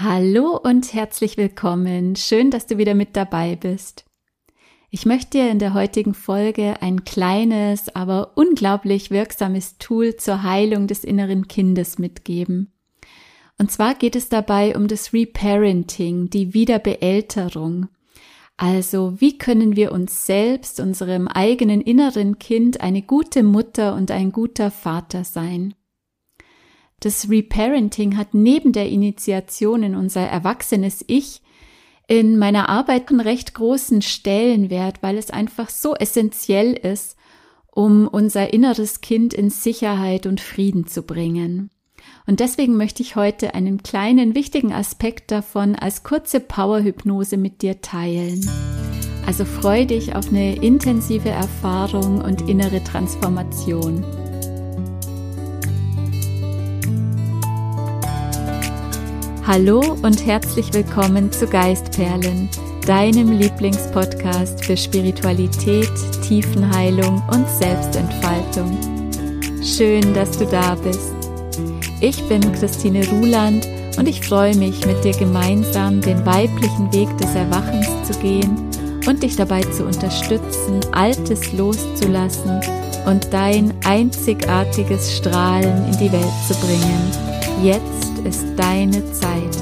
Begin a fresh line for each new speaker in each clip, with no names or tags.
Hallo und herzlich willkommen. Schön, dass du wieder mit dabei bist. Ich möchte dir in der heutigen Folge ein kleines, aber unglaublich wirksames Tool zur Heilung des inneren Kindes mitgeben. Und zwar geht es dabei um das Reparenting, die Wiederbeälterung. Also, wie können wir uns selbst, unserem eigenen inneren Kind, eine gute Mutter und ein guter Vater sein? Das Reparenting hat neben der Initiation in unser erwachsenes Ich in meiner Arbeit einen recht großen Stellenwert, weil es einfach so essentiell ist, um unser inneres Kind in Sicherheit und Frieden zu bringen. Und deswegen möchte ich heute einen kleinen wichtigen Aspekt davon als kurze Powerhypnose mit dir teilen. Also freu dich auf eine intensive Erfahrung und innere Transformation. Hallo und herzlich willkommen zu Geistperlen, deinem Lieblingspodcast für Spiritualität, Tiefenheilung und Selbstentfaltung. Schön, dass du da bist. Ich bin Christine Ruland und ich freue mich, mit dir gemeinsam den weiblichen Weg des Erwachens zu gehen und dich dabei zu unterstützen, Altes loszulassen und dein einzigartiges Strahlen in die Welt zu bringen. Jetzt ist deine Zeit.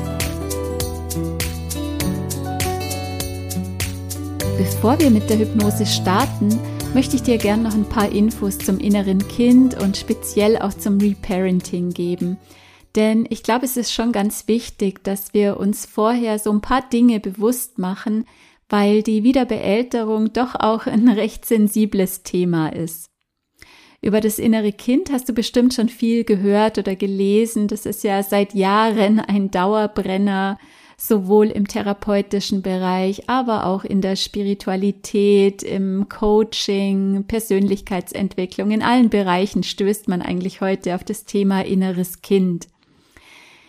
Bevor wir mit der Hypnose starten, möchte ich dir gerne noch ein paar Infos zum inneren Kind und speziell auch zum Reparenting geben. Denn ich glaube, es ist schon ganz wichtig, dass wir uns vorher so ein paar Dinge bewusst machen, weil die Wiederbeälterung doch auch ein recht sensibles Thema ist. Über das innere Kind hast du bestimmt schon viel gehört oder gelesen. Das ist ja seit Jahren ein Dauerbrenner, sowohl im therapeutischen Bereich, aber auch in der Spiritualität, im Coaching, Persönlichkeitsentwicklung. In allen Bereichen stößt man eigentlich heute auf das Thema inneres Kind.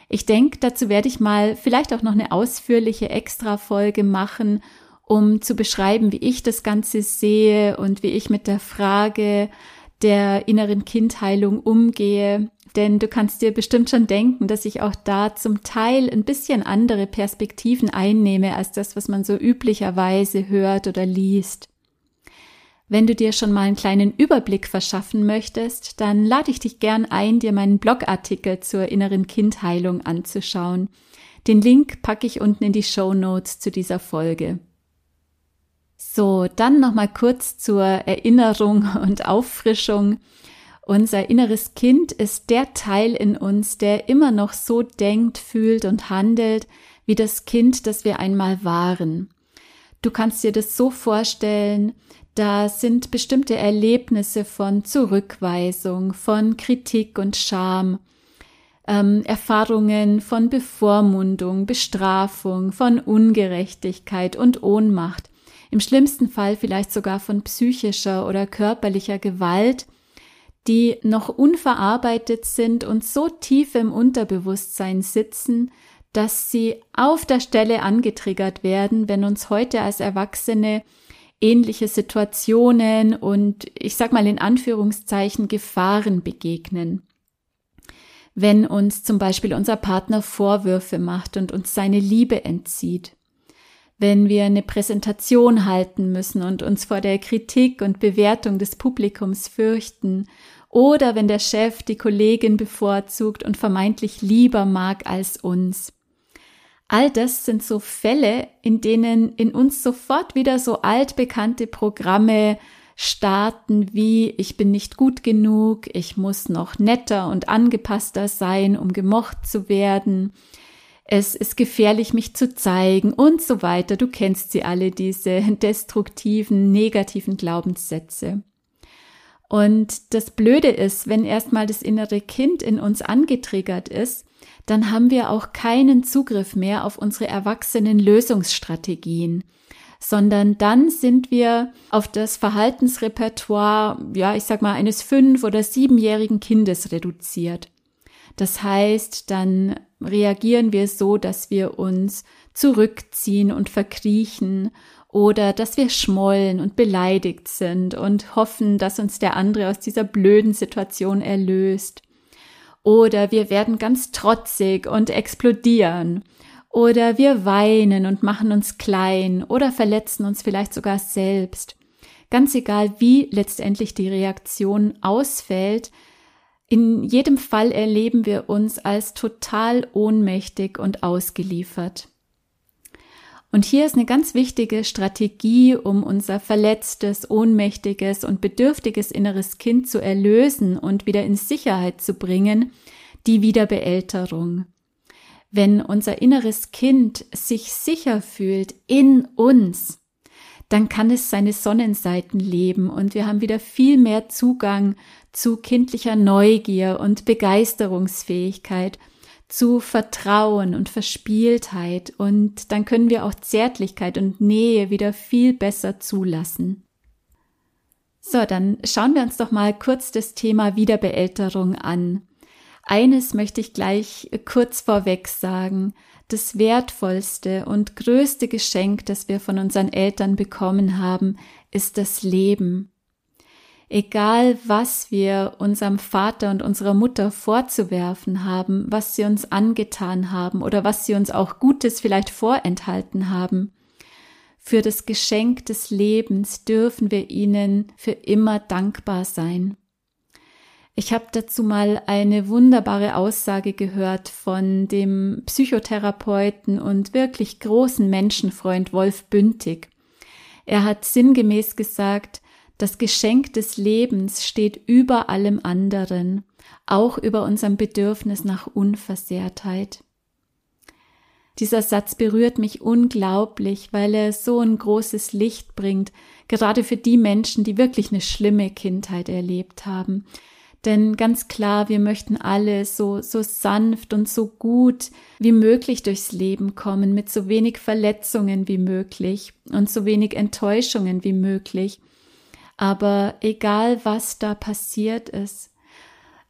Ich denke, dazu werde ich mal vielleicht auch noch eine ausführliche Extra-Folge machen, um zu beschreiben, wie ich das Ganze sehe und wie ich mit der Frage der inneren Kindheilung umgehe. Denn du kannst dir bestimmt schon denken, dass ich auch da zum Teil ein bisschen andere Perspektiven einnehme als das, was man so üblicherweise hört oder liest. Wenn du dir schon mal einen kleinen Überblick verschaffen möchtest, dann lade ich dich gern ein, dir meinen Blogartikel zur inneren Kindheilung anzuschauen. Den Link packe ich unten in die Show Notes zu dieser Folge. So, dann nochmal kurz zur Erinnerung und Auffrischung. Unser inneres Kind ist der Teil in uns, der immer noch so denkt, fühlt und handelt wie das Kind, das wir einmal waren. Du kannst dir das so vorstellen, da sind bestimmte Erlebnisse von Zurückweisung, von Kritik und Scham, ähm, Erfahrungen von Bevormundung, Bestrafung, von Ungerechtigkeit und Ohnmacht, im schlimmsten Fall vielleicht sogar von psychischer oder körperlicher Gewalt, die noch unverarbeitet sind und so tief im Unterbewusstsein sitzen, dass sie auf der Stelle angetriggert werden, wenn uns heute als Erwachsene ähnliche Situationen und ich sag mal in Anführungszeichen Gefahren begegnen. Wenn uns zum Beispiel unser Partner Vorwürfe macht und uns seine Liebe entzieht wenn wir eine Präsentation halten müssen und uns vor der Kritik und Bewertung des Publikums fürchten, oder wenn der Chef die Kollegin bevorzugt und vermeintlich lieber mag als uns. All das sind so Fälle, in denen in uns sofort wieder so altbekannte Programme starten wie ich bin nicht gut genug, ich muss noch netter und angepasster sein, um gemocht zu werden, es ist gefährlich, mich zu zeigen und so weiter. Du kennst sie alle, diese destruktiven, negativen Glaubenssätze. Und das Blöde ist, wenn erstmal das innere Kind in uns angetriggert ist, dann haben wir auch keinen Zugriff mehr auf unsere erwachsenen Lösungsstrategien, sondern dann sind wir auf das Verhaltensrepertoire, ja, ich sag mal, eines fünf- oder siebenjährigen Kindes reduziert. Das heißt, dann reagieren wir so, dass wir uns zurückziehen und verkriechen oder dass wir schmollen und beleidigt sind und hoffen, dass uns der andere aus dieser blöden Situation erlöst. Oder wir werden ganz trotzig und explodieren. Oder wir weinen und machen uns klein oder verletzen uns vielleicht sogar selbst. Ganz egal, wie letztendlich die Reaktion ausfällt, in jedem Fall erleben wir uns als total ohnmächtig und ausgeliefert. Und hier ist eine ganz wichtige Strategie, um unser verletztes, ohnmächtiges und bedürftiges inneres Kind zu erlösen und wieder in Sicherheit zu bringen, die Wiederbeälterung. Wenn unser inneres Kind sich sicher fühlt in uns, dann kann es seine Sonnenseiten leben und wir haben wieder viel mehr Zugang zu kindlicher Neugier und Begeisterungsfähigkeit zu Vertrauen und Verspieltheit und dann können wir auch Zärtlichkeit und Nähe wieder viel besser zulassen. So, dann schauen wir uns doch mal kurz das Thema Wiederbeälterung an. Eines möchte ich gleich kurz vorweg sagen. Das wertvollste und größte Geschenk, das wir von unseren Eltern bekommen haben, ist das Leben egal was wir unserem Vater und unserer Mutter vorzuwerfen haben, was sie uns angetan haben oder was sie uns auch Gutes vielleicht vorenthalten haben, für das Geschenk des Lebens dürfen wir ihnen für immer dankbar sein. Ich habe dazu mal eine wunderbare Aussage gehört von dem Psychotherapeuten und wirklich großen Menschenfreund Wolf Bündig. Er hat sinngemäß gesagt, das Geschenk des Lebens steht über allem anderen, auch über unserem Bedürfnis nach Unversehrtheit. Dieser Satz berührt mich unglaublich, weil er so ein großes Licht bringt, gerade für die Menschen, die wirklich eine schlimme Kindheit erlebt haben. Denn ganz klar, wir möchten alle so, so sanft und so gut wie möglich durchs Leben kommen, mit so wenig Verletzungen wie möglich und so wenig Enttäuschungen wie möglich. Aber egal, was da passiert ist,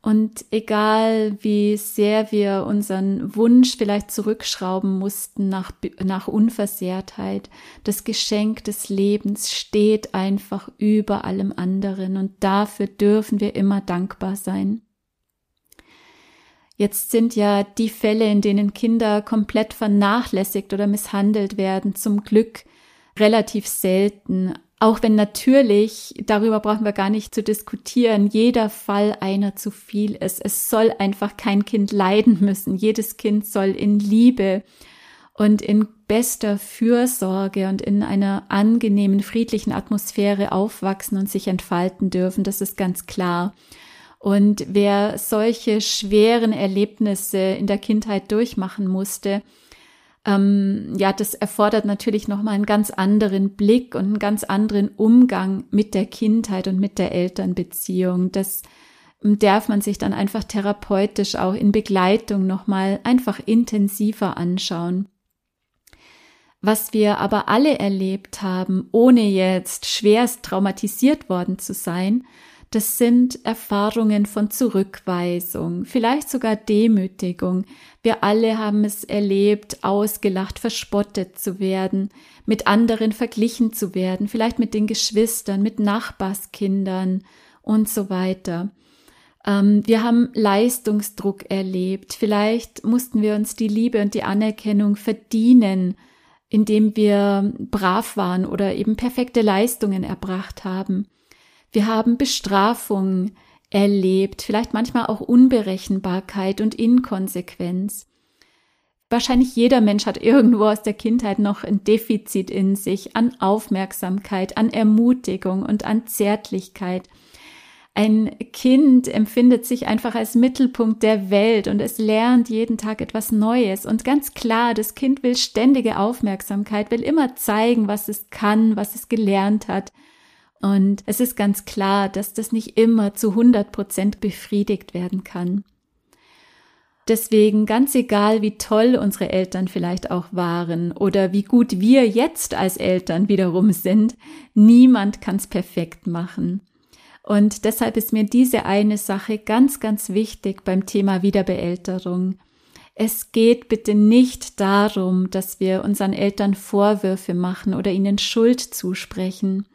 und egal wie sehr wir unseren Wunsch vielleicht zurückschrauben mussten nach, nach Unversehrtheit, das Geschenk des Lebens steht einfach über allem anderen und dafür dürfen wir immer dankbar sein. Jetzt sind ja die Fälle, in denen Kinder komplett vernachlässigt oder misshandelt werden, zum Glück relativ selten. Auch wenn natürlich, darüber brauchen wir gar nicht zu diskutieren, jeder Fall einer zu viel ist. Es soll einfach kein Kind leiden müssen. Jedes Kind soll in Liebe und in bester Fürsorge und in einer angenehmen, friedlichen Atmosphäre aufwachsen und sich entfalten dürfen. Das ist ganz klar. Und wer solche schweren Erlebnisse in der Kindheit durchmachen musste, ähm, ja, das erfordert natürlich nochmal einen ganz anderen Blick und einen ganz anderen Umgang mit der Kindheit und mit der Elternbeziehung. Das ähm, darf man sich dann einfach therapeutisch auch in Begleitung nochmal einfach intensiver anschauen. Was wir aber alle erlebt haben, ohne jetzt schwerst traumatisiert worden zu sein, das sind Erfahrungen von Zurückweisung, vielleicht sogar Demütigung. Wir alle haben es erlebt, ausgelacht, verspottet zu werden, mit anderen verglichen zu werden, vielleicht mit den Geschwistern, mit Nachbarskindern und so weiter. Ähm, wir haben Leistungsdruck erlebt. Vielleicht mussten wir uns die Liebe und die Anerkennung verdienen, indem wir brav waren oder eben perfekte Leistungen erbracht haben. Wir haben Bestrafung erlebt, vielleicht manchmal auch Unberechenbarkeit und Inkonsequenz. Wahrscheinlich jeder Mensch hat irgendwo aus der Kindheit noch ein Defizit in sich an Aufmerksamkeit, an Ermutigung und an Zärtlichkeit. Ein Kind empfindet sich einfach als Mittelpunkt der Welt und es lernt jeden Tag etwas Neues. Und ganz klar, das Kind will ständige Aufmerksamkeit, will immer zeigen, was es kann, was es gelernt hat. Und es ist ganz klar, dass das nicht immer zu 100 Prozent befriedigt werden kann. Deswegen ganz egal, wie toll unsere Eltern vielleicht auch waren oder wie gut wir jetzt als Eltern wiederum sind, niemand kann es perfekt machen. Und deshalb ist mir diese eine Sache ganz, ganz wichtig beim Thema Wiederbeälterung. Es geht bitte nicht darum, dass wir unseren Eltern Vorwürfe machen oder ihnen Schuld zusprechen.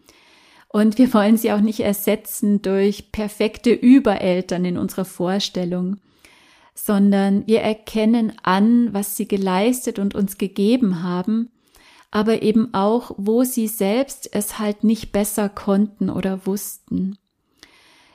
Und wir wollen sie auch nicht ersetzen durch perfekte Übereltern in unserer Vorstellung. sondern wir erkennen an, was sie geleistet und uns gegeben haben, aber eben auch, wo sie selbst es halt nicht besser konnten oder wussten.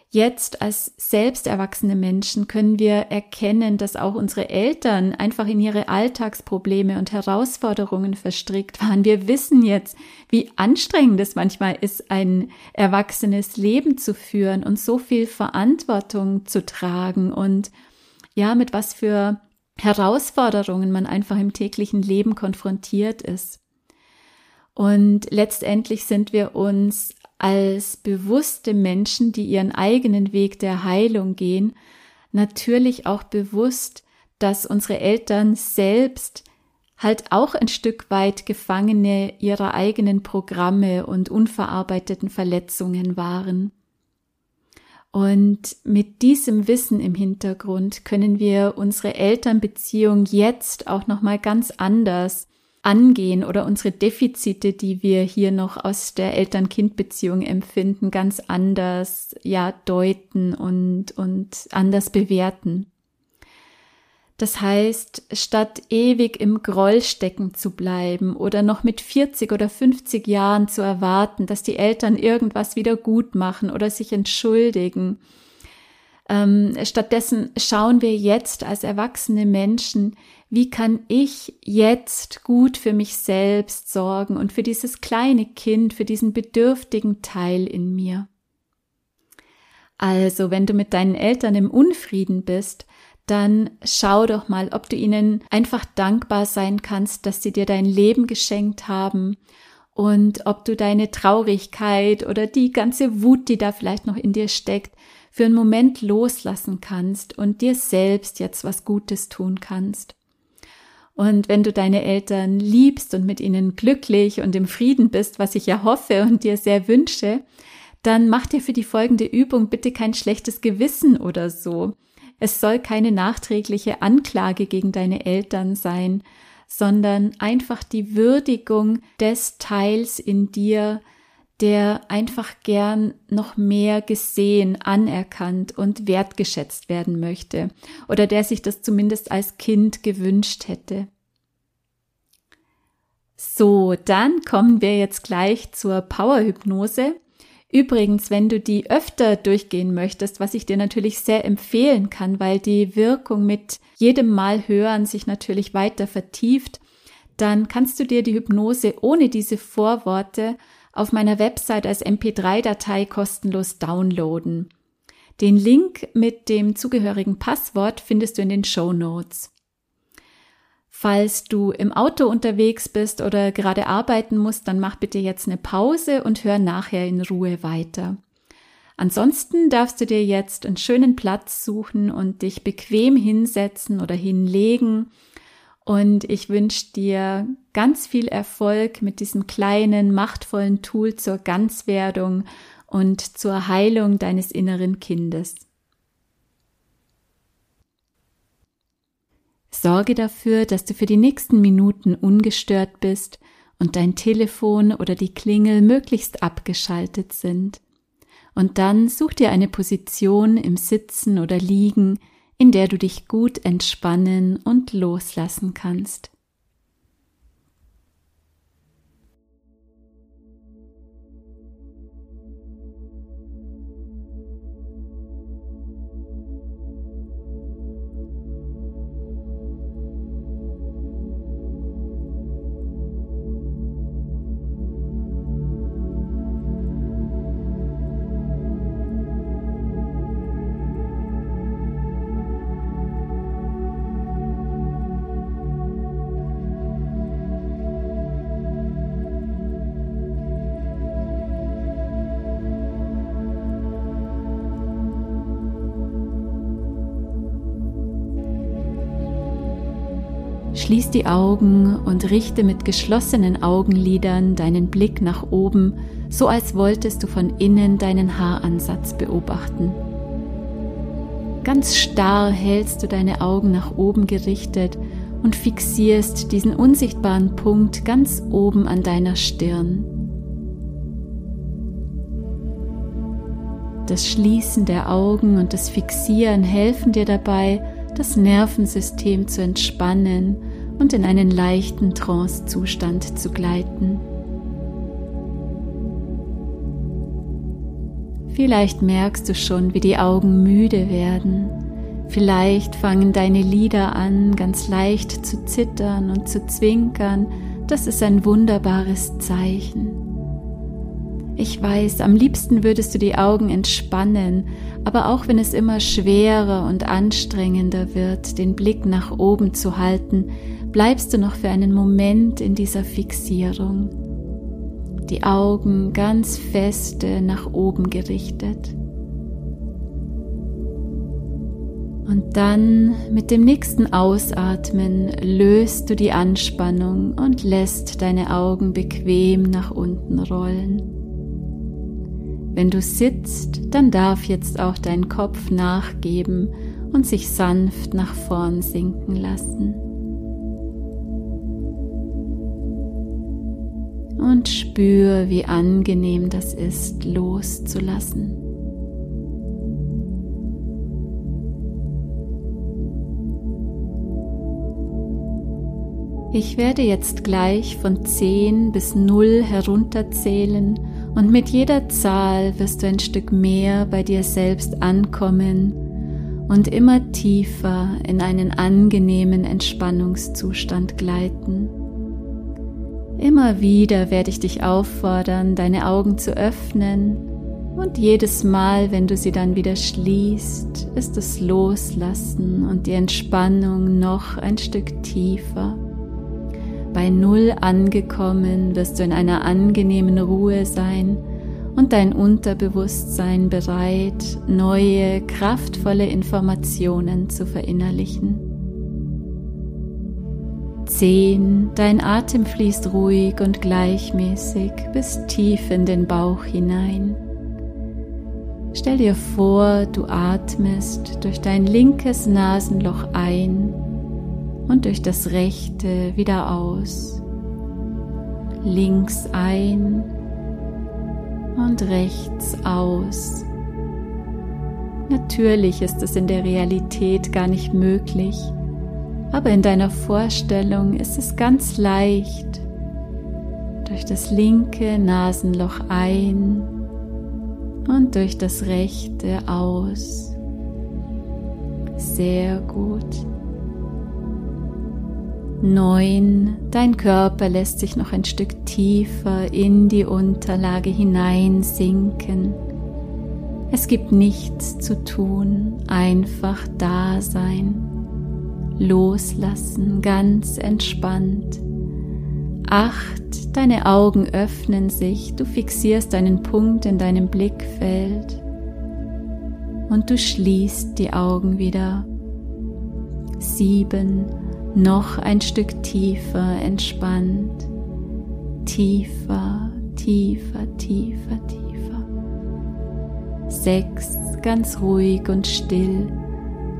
Jetzt als selbst erwachsene Menschen können wir erkennen, dass auch unsere Eltern einfach in ihre Alltagsprobleme und Herausforderungen verstrickt waren. Wir wissen jetzt, wie anstrengend es manchmal ist, ein erwachsenes Leben zu führen und so viel Verantwortung zu tragen und ja, mit was für Herausforderungen man einfach im täglichen Leben konfrontiert ist. Und letztendlich sind wir uns als bewusste Menschen, die ihren eigenen Weg der Heilung gehen, natürlich auch bewusst, dass unsere Eltern selbst halt auch ein Stück weit Gefangene ihrer eigenen Programme und unverarbeiteten Verletzungen waren. Und mit diesem Wissen im Hintergrund können wir unsere Elternbeziehung jetzt auch noch mal ganz anders angehen oder unsere Defizite, die wir hier noch aus der Eltern-Kind-Beziehung empfinden, ganz anders, ja, deuten und, und anders bewerten. Das heißt, statt ewig im Groll stecken zu bleiben oder noch mit 40 oder 50 Jahren zu erwarten, dass die Eltern irgendwas wieder gut machen oder sich entschuldigen, ähm, stattdessen schauen wir jetzt als erwachsene Menschen, wie kann ich jetzt gut für mich selbst sorgen und für dieses kleine Kind, für diesen bedürftigen Teil in mir. Also, wenn du mit deinen Eltern im Unfrieden bist, dann schau doch mal, ob du ihnen einfach dankbar sein kannst, dass sie dir dein Leben geschenkt haben und ob du deine Traurigkeit oder die ganze Wut, die da vielleicht noch in dir steckt, für einen Moment loslassen kannst und dir selbst jetzt was Gutes tun kannst. Und wenn du deine Eltern liebst und mit ihnen glücklich und im Frieden bist, was ich ja hoffe und dir sehr wünsche, dann mach dir für die folgende Übung bitte kein schlechtes Gewissen oder so. Es soll keine nachträgliche Anklage gegen deine Eltern sein, sondern einfach die Würdigung des Teils in dir, der einfach gern noch mehr gesehen, anerkannt und wertgeschätzt werden möchte oder der sich das zumindest als Kind gewünscht hätte. So, dann kommen wir jetzt gleich zur Powerhypnose. Übrigens, wenn du die öfter durchgehen möchtest, was ich dir natürlich sehr empfehlen kann, weil die Wirkung mit jedem Mal hören sich natürlich weiter vertieft, dann kannst du dir die Hypnose ohne diese Vorworte auf meiner Website als MP3-Datei kostenlos downloaden. Den Link mit dem zugehörigen Passwort findest du in den Show Notes. Falls du im Auto unterwegs bist oder gerade arbeiten musst, dann mach bitte jetzt eine Pause und hör nachher in Ruhe weiter. Ansonsten darfst du dir jetzt einen schönen Platz suchen und dich bequem hinsetzen oder hinlegen und ich wünsche dir ganz viel Erfolg mit diesem kleinen, machtvollen Tool zur Ganzwerdung und zur Heilung deines inneren Kindes. Sorge dafür, dass du für die nächsten Minuten ungestört bist und dein Telefon oder die Klingel möglichst abgeschaltet sind. Und dann such dir eine Position im Sitzen oder Liegen, in der du dich gut entspannen und loslassen kannst. Schließ die Augen und richte mit geschlossenen Augenlidern deinen Blick nach oben, so als wolltest du von innen deinen Haaransatz beobachten. Ganz starr hältst du deine Augen nach oben gerichtet und fixierst diesen unsichtbaren Punkt ganz oben an deiner Stirn. Das Schließen der Augen und das Fixieren helfen dir dabei, das Nervensystem zu entspannen und in einen leichten Trance-Zustand zu gleiten. Vielleicht merkst du schon, wie die Augen müde werden. Vielleicht fangen deine Lider an, ganz leicht zu zittern und zu zwinkern. Das ist ein wunderbares Zeichen. Ich weiß, am liebsten würdest du die Augen entspannen, aber auch wenn es immer schwerer und anstrengender wird, den Blick nach oben zu halten, bleibst du noch für einen Moment in dieser Fixierung die Augen ganz feste nach oben gerichtet. Und dann mit dem nächsten Ausatmen löst du die Anspannung und lässt deine Augen bequem nach unten rollen. Wenn du sitzt, dann darf jetzt auch dein Kopf nachgeben und sich sanft nach vorn sinken lassen. Und spür, wie angenehm das ist, loszulassen. Ich werde jetzt gleich von 10 bis 0 herunterzählen und mit jeder Zahl wirst du ein Stück mehr bei dir selbst ankommen und immer tiefer in einen angenehmen Entspannungszustand gleiten. Immer wieder werde ich dich auffordern, deine Augen zu öffnen und jedes Mal, wenn du sie dann wieder schließt, ist das Loslassen und die Entspannung noch ein Stück tiefer. Bei Null angekommen wirst du in einer angenehmen Ruhe sein und dein Unterbewusstsein bereit, neue, kraftvolle Informationen zu verinnerlichen. 10. Dein Atem fließt ruhig und gleichmäßig bis tief in den Bauch hinein. Stell dir vor, du atmest durch dein linkes Nasenloch ein und durch das rechte wieder aus. Links ein und rechts aus. Natürlich ist es in der Realität gar nicht möglich, aber in deiner Vorstellung ist es ganz leicht, durch das linke Nasenloch ein und durch das rechte aus. Sehr gut. Neun. Dein Körper lässt sich noch ein Stück tiefer in die Unterlage hineinsinken. Es gibt nichts zu tun, einfach da sein loslassen, ganz entspannt. Acht, deine Augen öffnen sich, du fixierst einen Punkt in deinem Blickfeld und du schließt die Augen wieder. Sieben, noch ein Stück tiefer entspannt, tiefer, tiefer, tiefer, tiefer. Sechs, ganz ruhig und still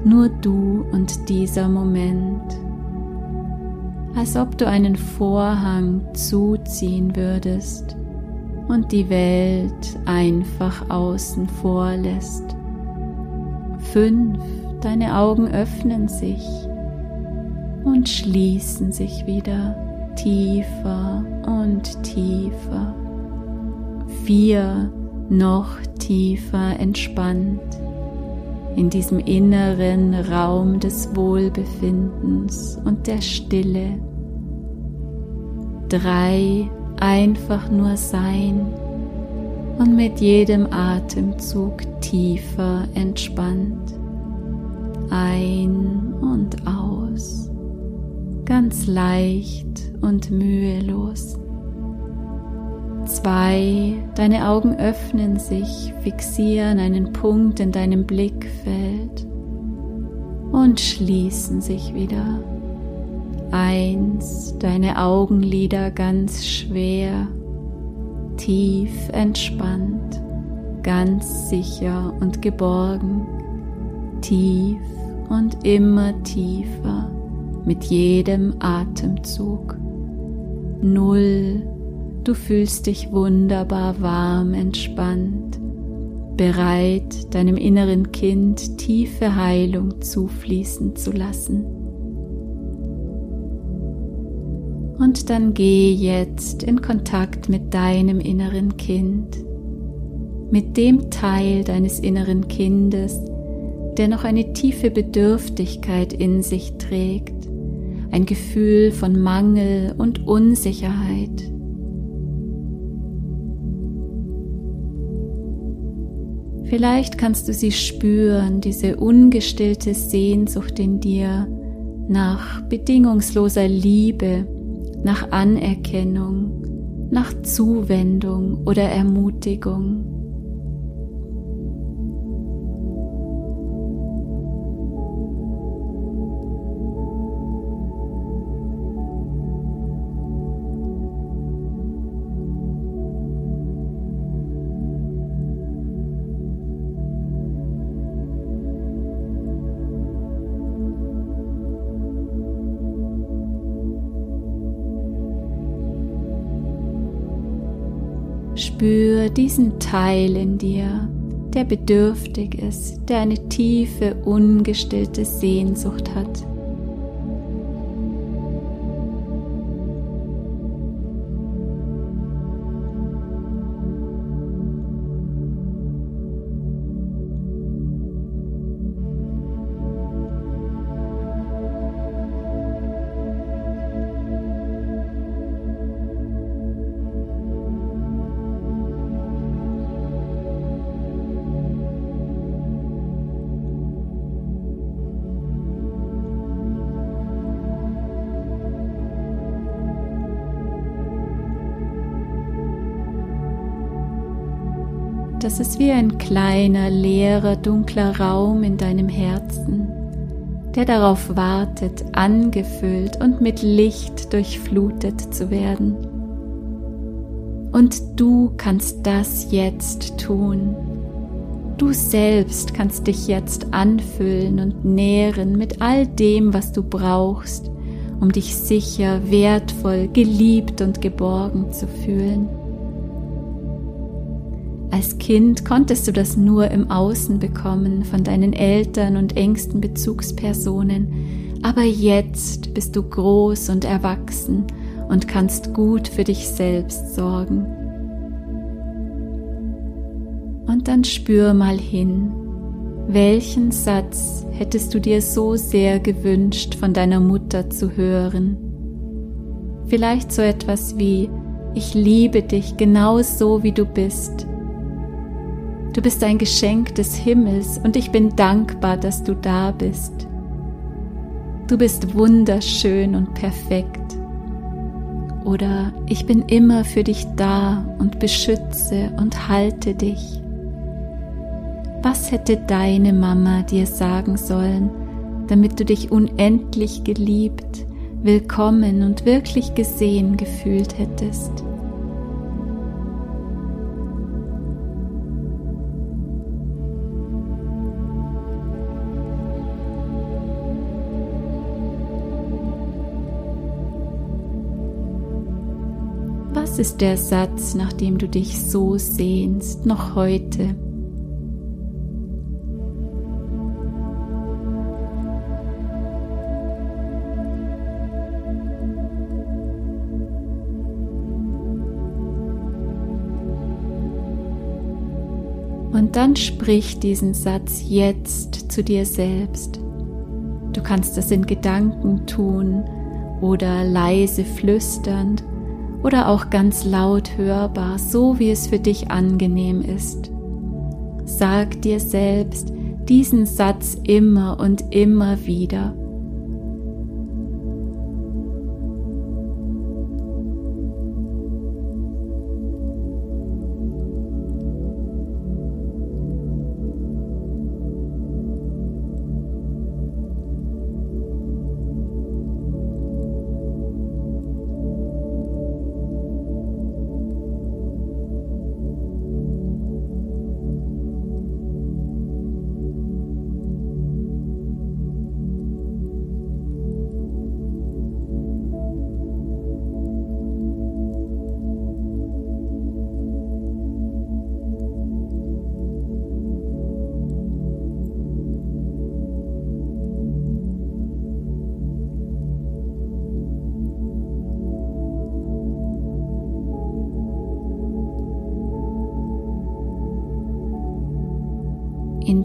nur du und dieser Moment, als ob du einen Vorhang zuziehen würdest und die Welt einfach außen vor lässt. Fünf, deine Augen öffnen sich und schließen sich wieder tiefer und tiefer. Vier, noch tiefer entspannt in diesem inneren Raum des Wohlbefindens und der Stille. Drei, einfach nur sein und mit jedem Atemzug tiefer entspannt. Ein und aus, ganz leicht und mühelos. Zwei, deine Augen öffnen sich, fixieren einen Punkt in deinem Blickfeld und schließen sich wieder. Eins, deine Augenlider ganz schwer, tief entspannt, ganz sicher und geborgen, tief und immer tiefer mit jedem Atemzug. Null Du fühlst dich wunderbar warm, entspannt. bereit, deinem inneren Kind tiefe Heilung zufließen zu lassen. Und dann geh jetzt in Kontakt mit deinem inneren Kind, mit dem Teil deines inneren Kindes, der noch eine tiefe Bedürftigkeit in sich trägt, ein Gefühl von Mangel und Unsicherheit. Vielleicht kannst du sie spüren, diese ungestillte Sehnsucht in dir nach bedingungsloser Liebe, nach Anerkennung, nach Zuwendung oder Ermutigung. Diesen Teil in dir, der bedürftig ist, der eine tiefe, ungestillte Sehnsucht hat. Das ist wie ein kleiner, leerer, dunkler Raum in deinem Herzen, der darauf wartet, angefüllt und mit Licht durchflutet zu werden. Und du kannst das jetzt tun. Du selbst kannst dich jetzt anfüllen und nähren mit all dem, was du brauchst, um dich sicher, wertvoll, geliebt und geborgen zu fühlen. Als Kind konntest du das nur im Außen bekommen von deinen Eltern und engsten Bezugspersonen, aber jetzt bist du groß und erwachsen und kannst gut für dich selbst sorgen. Und dann spür mal hin, welchen Satz hättest du dir so sehr gewünscht von deiner Mutter zu hören? Vielleicht so etwas wie, ich liebe dich genau so, wie du bist Du bist ein Geschenk des Himmels und ich bin dankbar, dass du da bist. Du bist wunderschön und perfekt. Oder ich bin immer für dich da und beschütze und halte dich. Was hätte deine Mama dir sagen sollen, damit du dich unendlich geliebt, willkommen und wirklich gesehen gefühlt hättest? Ist der Satz, nach dem du dich so sehnst, noch heute? Und dann sprich diesen Satz jetzt zu dir selbst. Du kannst das in Gedanken tun oder leise flüsternd oder auch ganz laut hörbar, so wie es für dich angenehm ist. Sag dir selbst diesen Satz immer und immer wieder.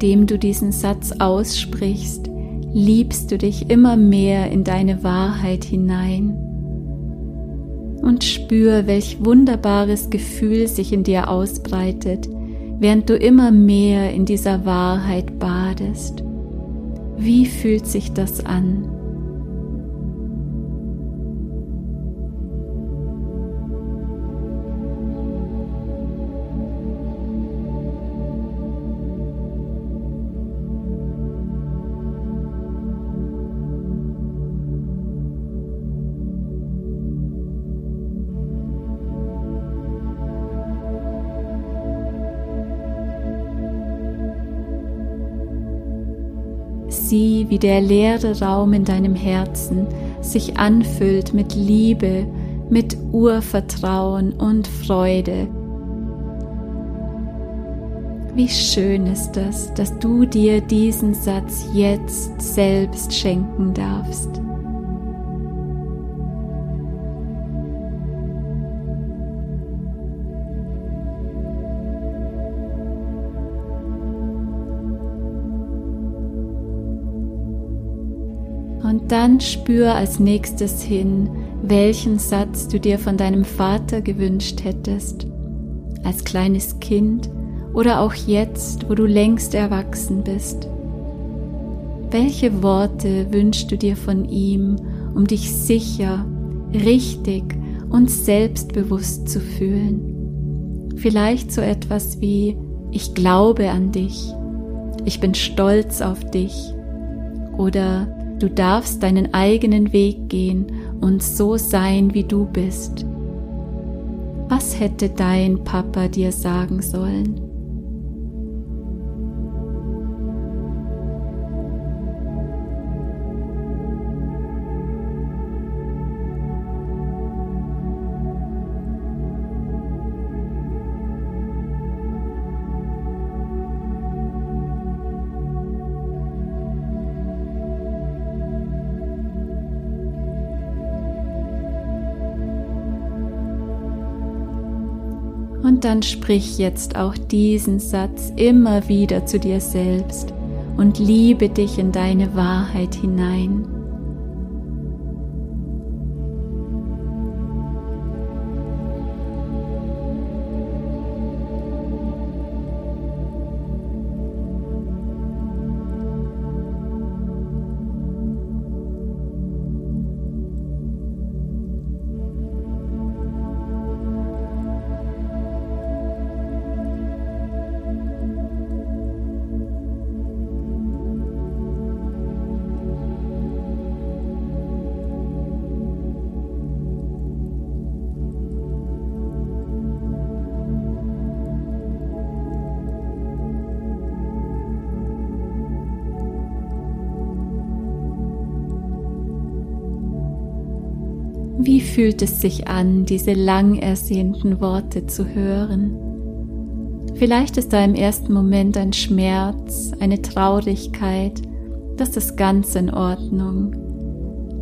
Indem du diesen Satz aussprichst, liebst du dich immer mehr in deine Wahrheit hinein. Und spür, welch wunderbares Gefühl sich in dir ausbreitet, während du immer mehr in dieser Wahrheit badest. Wie fühlt sich das an? Wie der leere Raum in deinem Herzen sich anfüllt mit Liebe, mit Urvertrauen und Freude. Wie schön ist es, dass du dir diesen Satz jetzt selbst schenken darfst. Dann spür als nächstes hin, welchen Satz du dir von deinem Vater gewünscht hättest, als kleines Kind oder auch jetzt, wo du längst erwachsen bist. Welche Worte wünschst du dir von ihm, um dich sicher, richtig und selbstbewusst zu fühlen? Vielleicht so etwas wie ich glaube an dich, ich bin stolz auf dich oder Du darfst deinen eigenen Weg gehen und so sein, wie du bist. Was hätte dein Papa dir sagen sollen? Dann sprich jetzt auch diesen Satz immer wieder zu dir selbst und liebe dich in deine Wahrheit hinein. Fühlt es sich an, diese lang ersehnten Worte zu hören? Vielleicht ist da im ersten Moment ein Schmerz, eine Traurigkeit, das ist ganz in Ordnung.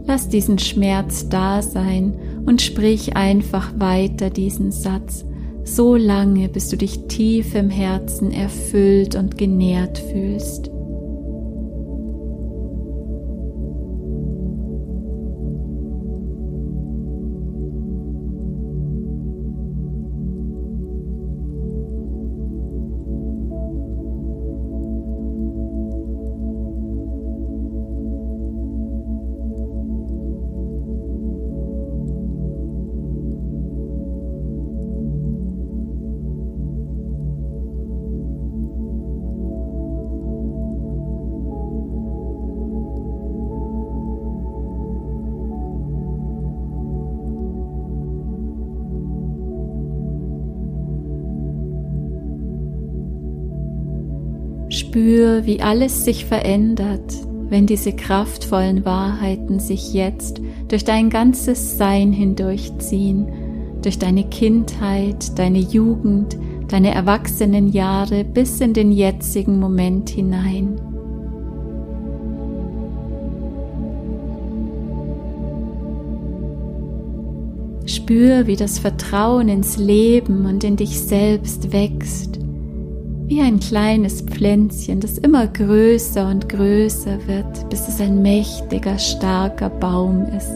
Lass diesen Schmerz da sein und sprich einfach weiter diesen Satz, so lange, bis du dich tief im Herzen erfüllt und genährt fühlst. Spür, wie alles sich verändert, wenn diese kraftvollen Wahrheiten sich jetzt durch dein ganzes Sein hindurchziehen, durch deine Kindheit, deine Jugend, deine Erwachsenenjahre bis in den jetzigen Moment hinein. Spür, wie das Vertrauen ins Leben und in dich selbst wächst wie ein kleines Pflänzchen, das immer größer und größer wird, bis es ein mächtiger, starker Baum ist.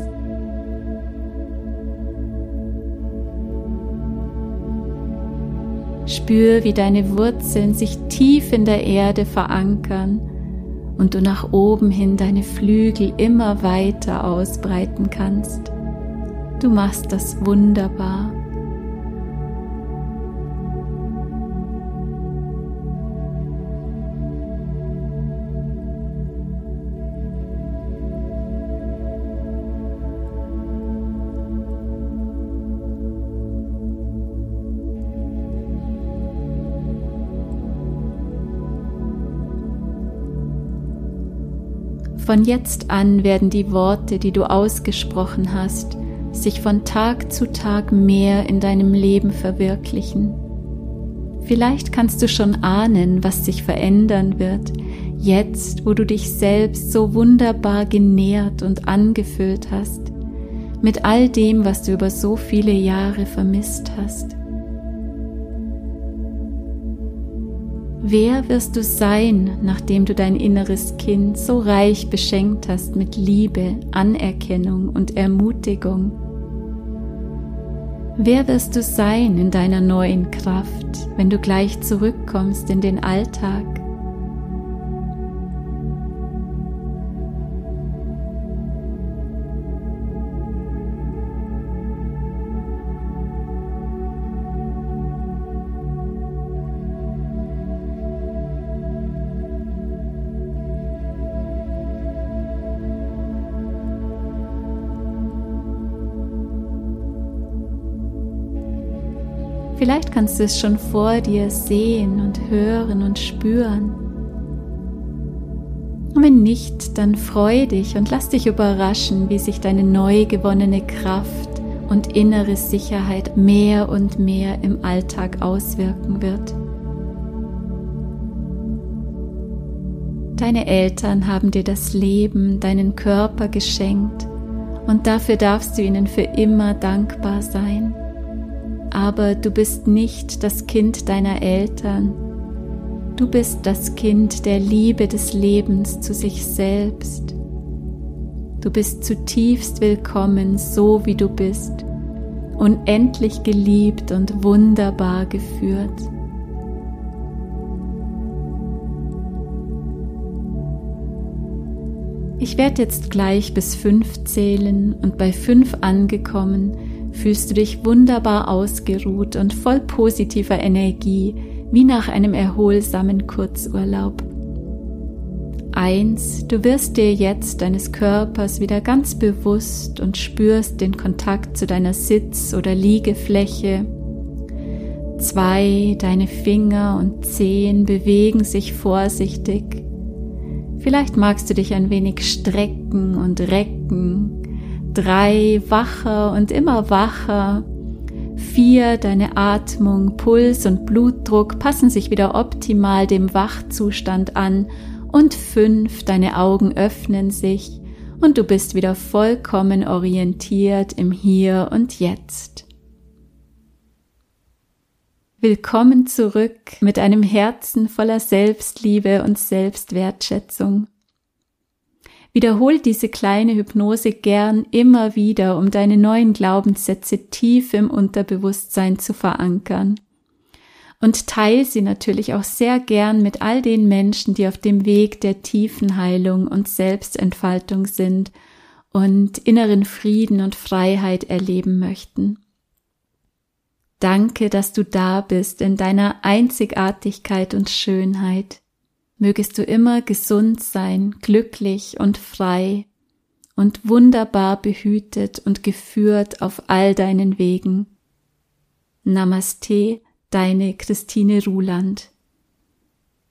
Spür, wie deine Wurzeln sich tief in der Erde verankern und du nach oben hin deine Flügel immer weiter ausbreiten kannst. Du machst das wunderbar. Von jetzt an werden die Worte, die du ausgesprochen hast, sich von Tag zu Tag mehr in deinem Leben verwirklichen. Vielleicht kannst du schon ahnen, was sich verändern wird, jetzt wo du dich selbst so wunderbar genährt und angefüllt hast, mit all dem, was du über so viele Jahre vermisst hast. Wer wirst du sein, nachdem du dein inneres Kind so reich beschenkt hast mit Liebe, Anerkennung und Ermutigung? Wer wirst du sein in deiner neuen Kraft, wenn du gleich zurückkommst in den Alltag? Vielleicht kannst du es schon vor dir sehen und hören und spüren. Und wenn nicht, dann freu dich und lass dich überraschen, wie sich deine neu gewonnene Kraft und innere Sicherheit mehr und mehr im Alltag auswirken wird. Deine Eltern haben dir das Leben, deinen Körper geschenkt und dafür darfst du ihnen für immer dankbar sein aber du bist nicht das Kind deiner Eltern. Du bist das Kind der Liebe des Lebens zu sich selbst. Du bist zutiefst willkommen, so wie du bist, unendlich geliebt und wunderbar geführt. Ich werde jetzt gleich bis fünf zählen und bei fünf angekommen fühlst du dich wunderbar ausgeruht und voll positiver Energie, wie nach einem erholsamen Kurzurlaub. Eins, du wirst dir jetzt deines Körpers wieder ganz bewusst und spürst den Kontakt zu deiner Sitz- oder Liegefläche. Zwei, deine Finger und Zehen bewegen sich vorsichtig. Vielleicht magst du dich ein wenig strecken und recken drei wacher und immer wacher. Vier, deine Atmung, Puls und Blutdruck passen sich wieder optimal dem Wachzustand an. Und fünf, deine Augen öffnen sich und du bist wieder vollkommen orientiert im Hier und Jetzt. Willkommen zurück mit einem Herzen voller Selbstliebe und Selbstwertschätzung. Wiederhol diese kleine Hypnose gern immer wieder, um deine neuen Glaubenssätze tief im Unterbewusstsein zu verankern. Und teil sie natürlich auch sehr gern mit all den Menschen, die auf dem Weg der tiefen Heilung und Selbstentfaltung sind und inneren Frieden und Freiheit erleben möchten. Danke, dass du da bist in deiner Einzigartigkeit und Schönheit mögest du immer gesund sein, glücklich und frei und wunderbar behütet und geführt auf all deinen Wegen. Namaste, deine Christine Ruland.